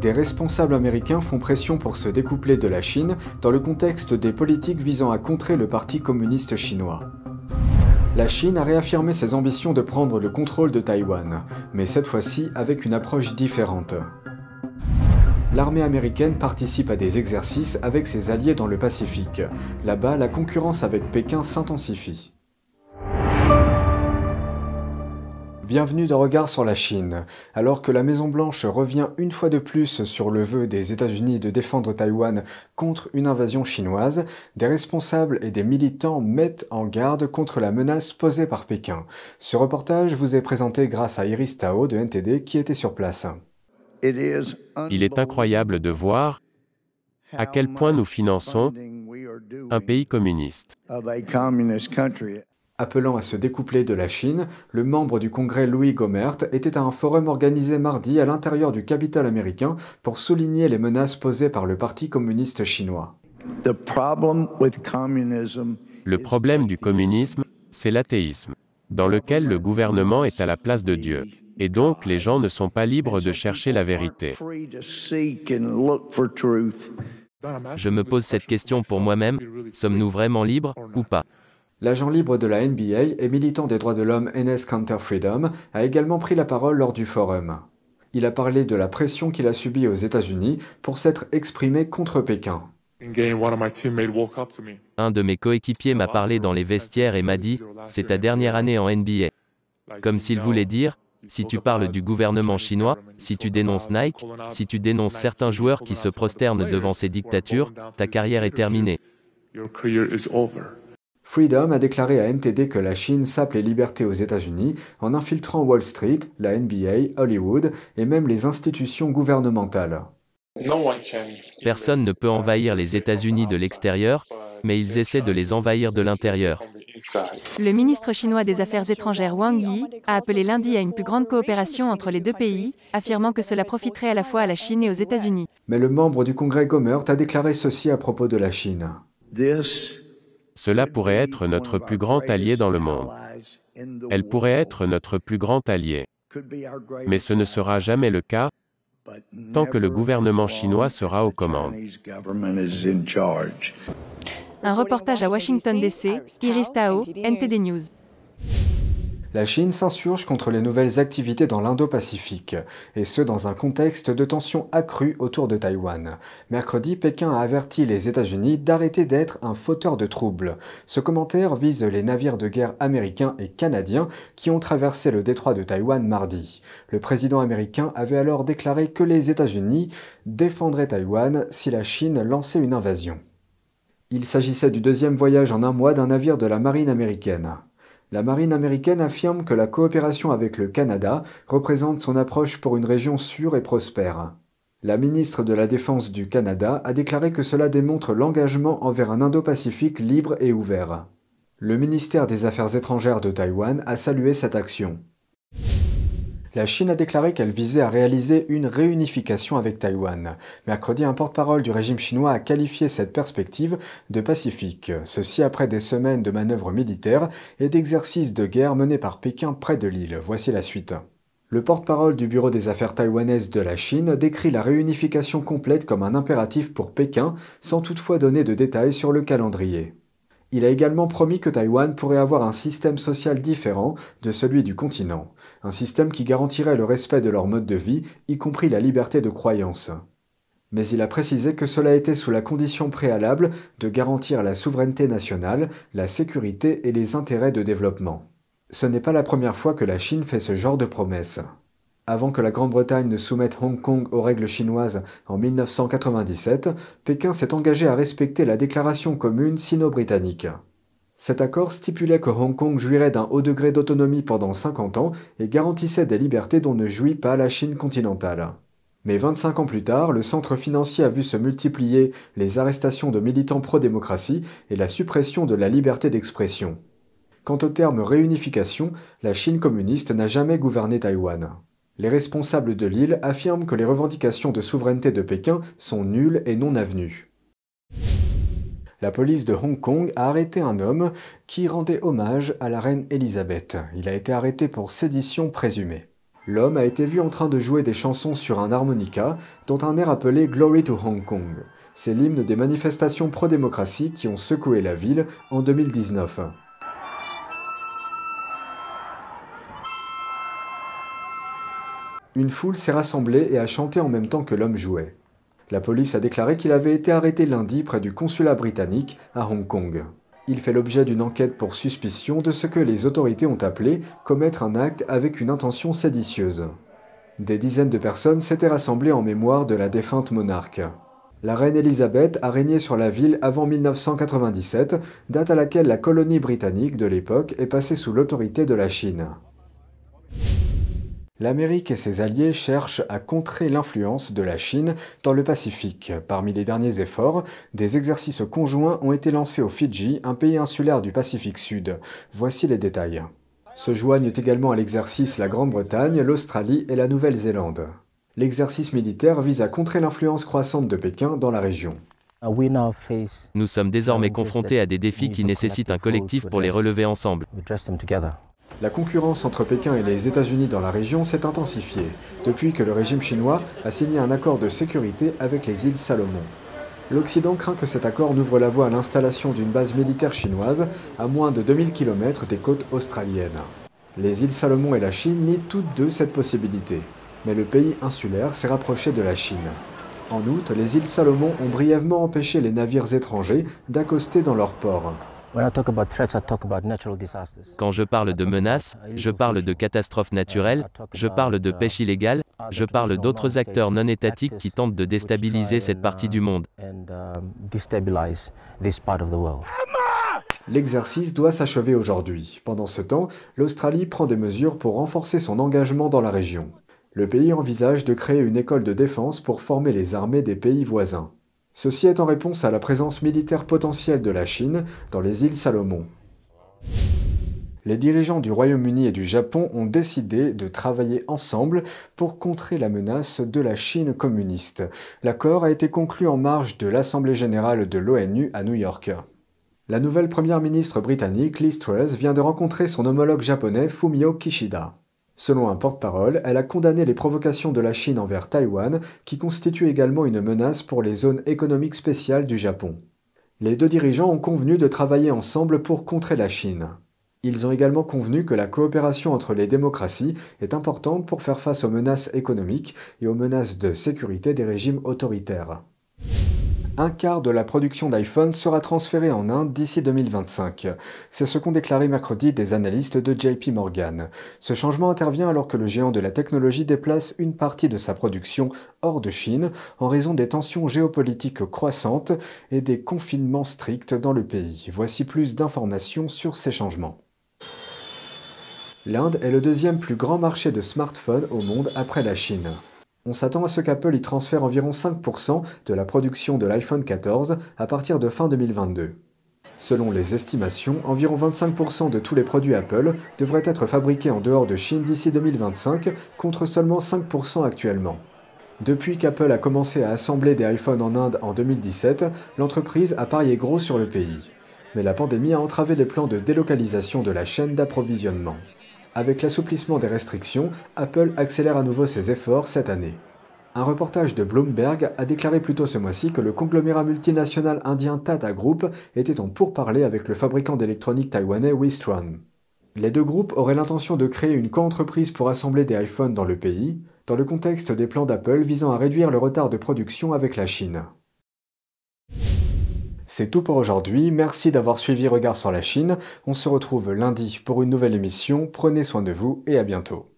Des responsables américains font pression pour se découpler de la Chine dans le contexte des politiques visant à contrer le Parti communiste chinois. La Chine a réaffirmé ses ambitions de prendre le contrôle de Taïwan, mais cette fois-ci avec une approche différente. L'armée américaine participe à des exercices avec ses alliés dans le Pacifique. Là-bas, la concurrence avec Pékin s'intensifie. Bienvenue dans Regard sur la Chine. Alors que la Maison-Blanche revient une fois de plus sur le vœu des États-Unis de défendre Taïwan contre une invasion chinoise, des responsables et des militants mettent en garde contre la menace posée par Pékin. Ce reportage vous est présenté grâce à Iris Tao de NTD qui était sur place. Il est incroyable de voir à quel point nous finançons un pays communiste. Appelant à se découpler de la Chine, le membre du Congrès Louis Gomert était à un forum organisé mardi à l'intérieur du Capitole américain pour souligner les menaces posées par le Parti communiste chinois. Le problème du communisme, c'est l'athéisme, dans lequel le gouvernement est à la place de Dieu. Et donc les gens ne sont pas libres de chercher la vérité. Je me pose cette question pour moi-même, sommes-nous vraiment libres ou pas? L'agent libre de la NBA et militant des droits de l'homme NS Counter Freedom a également pris la parole lors du forum. Il a parlé de la pression qu'il a subie aux États-Unis pour s'être exprimé contre Pékin. Un de mes coéquipiers m'a parlé dans les vestiaires et m'a dit, c'est ta dernière année en NBA. Comme s'il voulait dire, si tu parles du gouvernement chinois, si tu dénonces Nike, si tu dénonces certains joueurs qui se prosternent devant ces dictatures, ta carrière est terminée. Freedom a déclaré à NTD que la Chine sape les libertés aux États-Unis en infiltrant Wall Street, la NBA, Hollywood et même les institutions gouvernementales. Personne ne peut envahir les États-Unis de l'extérieur, mais ils essaient de les envahir de l'intérieur. Le ministre chinois des Affaires étrangères Wang Yi a appelé lundi à une plus grande coopération entre les deux pays, affirmant que cela profiterait à la fois à la Chine et aux États-Unis. Mais le membre du Congrès Gomert a déclaré ceci à propos de la Chine. Cela pourrait être notre plus grand allié dans le monde. Elle pourrait être notre plus grand allié. Mais ce ne sera jamais le cas tant que le gouvernement chinois sera aux commandes. Un reportage à Washington DC, Iris Tao, NTD News. La Chine s'insurge contre les nouvelles activités dans l'Indo-Pacifique, et ce dans un contexte de tensions accrues autour de Taïwan. Mercredi, Pékin a averti les États-Unis d'arrêter d'être un fauteur de troubles. Ce commentaire vise les navires de guerre américains et canadiens qui ont traversé le détroit de Taïwan mardi. Le président américain avait alors déclaré que les États-Unis défendraient Taïwan si la Chine lançait une invasion. Il s'agissait du deuxième voyage en un mois d'un navire de la marine américaine. La marine américaine affirme que la coopération avec le Canada représente son approche pour une région sûre et prospère. La ministre de la Défense du Canada a déclaré que cela démontre l'engagement envers un Indo-Pacifique libre et ouvert. Le ministère des Affaires étrangères de Taïwan a salué cette action la Chine a déclaré qu'elle visait à réaliser une réunification avec Taïwan. Mercredi, un porte-parole du régime chinois a qualifié cette perspective de pacifique, ceci après des semaines de manœuvres militaires et d'exercices de guerre menés par Pékin près de l'île. Voici la suite. Le porte-parole du Bureau des affaires taïwanaises de la Chine décrit la réunification complète comme un impératif pour Pékin, sans toutefois donner de détails sur le calendrier. Il a également promis que Taïwan pourrait avoir un système social différent de celui du continent, un système qui garantirait le respect de leur mode de vie, y compris la liberté de croyance. Mais il a précisé que cela était sous la condition préalable de garantir la souveraineté nationale, la sécurité et les intérêts de développement. Ce n'est pas la première fois que la Chine fait ce genre de promesses. Avant que la Grande-Bretagne ne soumette Hong Kong aux règles chinoises en 1997, Pékin s'est engagé à respecter la déclaration commune sino-britannique. Cet accord stipulait que Hong Kong jouirait d'un haut degré d'autonomie pendant 50 ans et garantissait des libertés dont ne jouit pas la Chine continentale. Mais 25 ans plus tard, le centre financier a vu se multiplier les arrestations de militants pro-démocratie et la suppression de la liberté d'expression. Quant au terme réunification, la Chine communiste n'a jamais gouverné Taïwan. Les responsables de l'île affirment que les revendications de souveraineté de Pékin sont nulles et non avenues. La police de Hong Kong a arrêté un homme qui rendait hommage à la reine Elisabeth. Il a été arrêté pour sédition présumée. L'homme a été vu en train de jouer des chansons sur un harmonica, dont un air appelé Glory to Hong Kong. C'est l'hymne des manifestations pro-démocratie qui ont secoué la ville en 2019. Une foule s'est rassemblée et a chanté en même temps que l'homme jouait. La police a déclaré qu'il avait été arrêté lundi près du consulat britannique à Hong Kong. Il fait l'objet d'une enquête pour suspicion de ce que les autorités ont appelé commettre un acte avec une intention séditieuse. Des dizaines de personnes s'étaient rassemblées en mémoire de la défunte monarque. La reine Elisabeth a régné sur la ville avant 1997, date à laquelle la colonie britannique de l'époque est passée sous l'autorité de la Chine. L'Amérique et ses alliés cherchent à contrer l'influence de la Chine dans le Pacifique. Parmi les derniers efforts, des exercices conjoints ont été lancés au Fidji, un pays insulaire du Pacifique Sud. Voici les détails. Se joignent également à l'exercice la Grande-Bretagne, l'Australie et la Nouvelle-Zélande. L'exercice militaire vise à contrer l'influence croissante de Pékin dans la région. Nous sommes désormais confrontés à des défis qui nécessitent un collectif pour les relever ensemble. La concurrence entre Pékin et les États-Unis dans la région s'est intensifiée depuis que le régime chinois a signé un accord de sécurité avec les îles Salomon. L'Occident craint que cet accord n'ouvre la voie à l'installation d'une base militaire chinoise à moins de 2000 km des côtes australiennes. Les îles Salomon et la Chine nient toutes deux cette possibilité, mais le pays insulaire s'est rapproché de la Chine. En août, les îles Salomon ont brièvement empêché les navires étrangers d'accoster dans leurs ports. Quand je parle de menaces, je parle de catastrophes naturelles, je parle de pêche illégale, je parle d'autres acteurs non étatiques qui tentent de déstabiliser cette partie du monde. L'exercice doit s'achever aujourd'hui. Pendant ce temps, l'Australie prend des mesures pour renforcer son engagement dans la région. Le pays envisage de créer une école de défense pour former les armées des pays voisins. Ceci est en réponse à la présence militaire potentielle de la Chine dans les îles Salomon. Les dirigeants du Royaume-Uni et du Japon ont décidé de travailler ensemble pour contrer la menace de la Chine communiste. L'accord a été conclu en marge de l'Assemblée générale de l'ONU à New York. La nouvelle première ministre britannique Liz Truss vient de rencontrer son homologue japonais Fumio Kishida. Selon un porte-parole, elle a condamné les provocations de la Chine envers Taïwan, qui constituent également une menace pour les zones économiques spéciales du Japon. Les deux dirigeants ont convenu de travailler ensemble pour contrer la Chine. Ils ont également convenu que la coopération entre les démocraties est importante pour faire face aux menaces économiques et aux menaces de sécurité des régimes autoritaires un quart de la production d'iPhone sera transférée en Inde d'ici 2025. C'est ce qu'ont déclaré mercredi des analystes de JP Morgan. Ce changement intervient alors que le géant de la technologie déplace une partie de sa production hors de Chine en raison des tensions géopolitiques croissantes et des confinements stricts dans le pays. Voici plus d'informations sur ces changements. L'Inde est le deuxième plus grand marché de smartphones au monde après la Chine. On s'attend à ce qu'Apple y transfère environ 5% de la production de l'iPhone 14 à partir de fin 2022. Selon les estimations, environ 25% de tous les produits Apple devraient être fabriqués en dehors de Chine d'ici 2025, contre seulement 5% actuellement. Depuis qu'Apple a commencé à assembler des iPhones en Inde en 2017, l'entreprise a parié gros sur le pays. Mais la pandémie a entravé les plans de délocalisation de la chaîne d'approvisionnement. Avec l'assouplissement des restrictions, Apple accélère à nouveau ses efforts cette année. Un reportage de Bloomberg a déclaré plus tôt ce mois-ci que le conglomérat multinational indien Tata Group était en pourparlers avec le fabricant d'électronique taïwanais Wistron. Les deux groupes auraient l'intention de créer une co-entreprise pour assembler des iPhones dans le pays, dans le contexte des plans d'Apple visant à réduire le retard de production avec la Chine. C'est tout pour aujourd'hui, merci d'avoir suivi Regard sur la Chine, on se retrouve lundi pour une nouvelle émission, prenez soin de vous et à bientôt.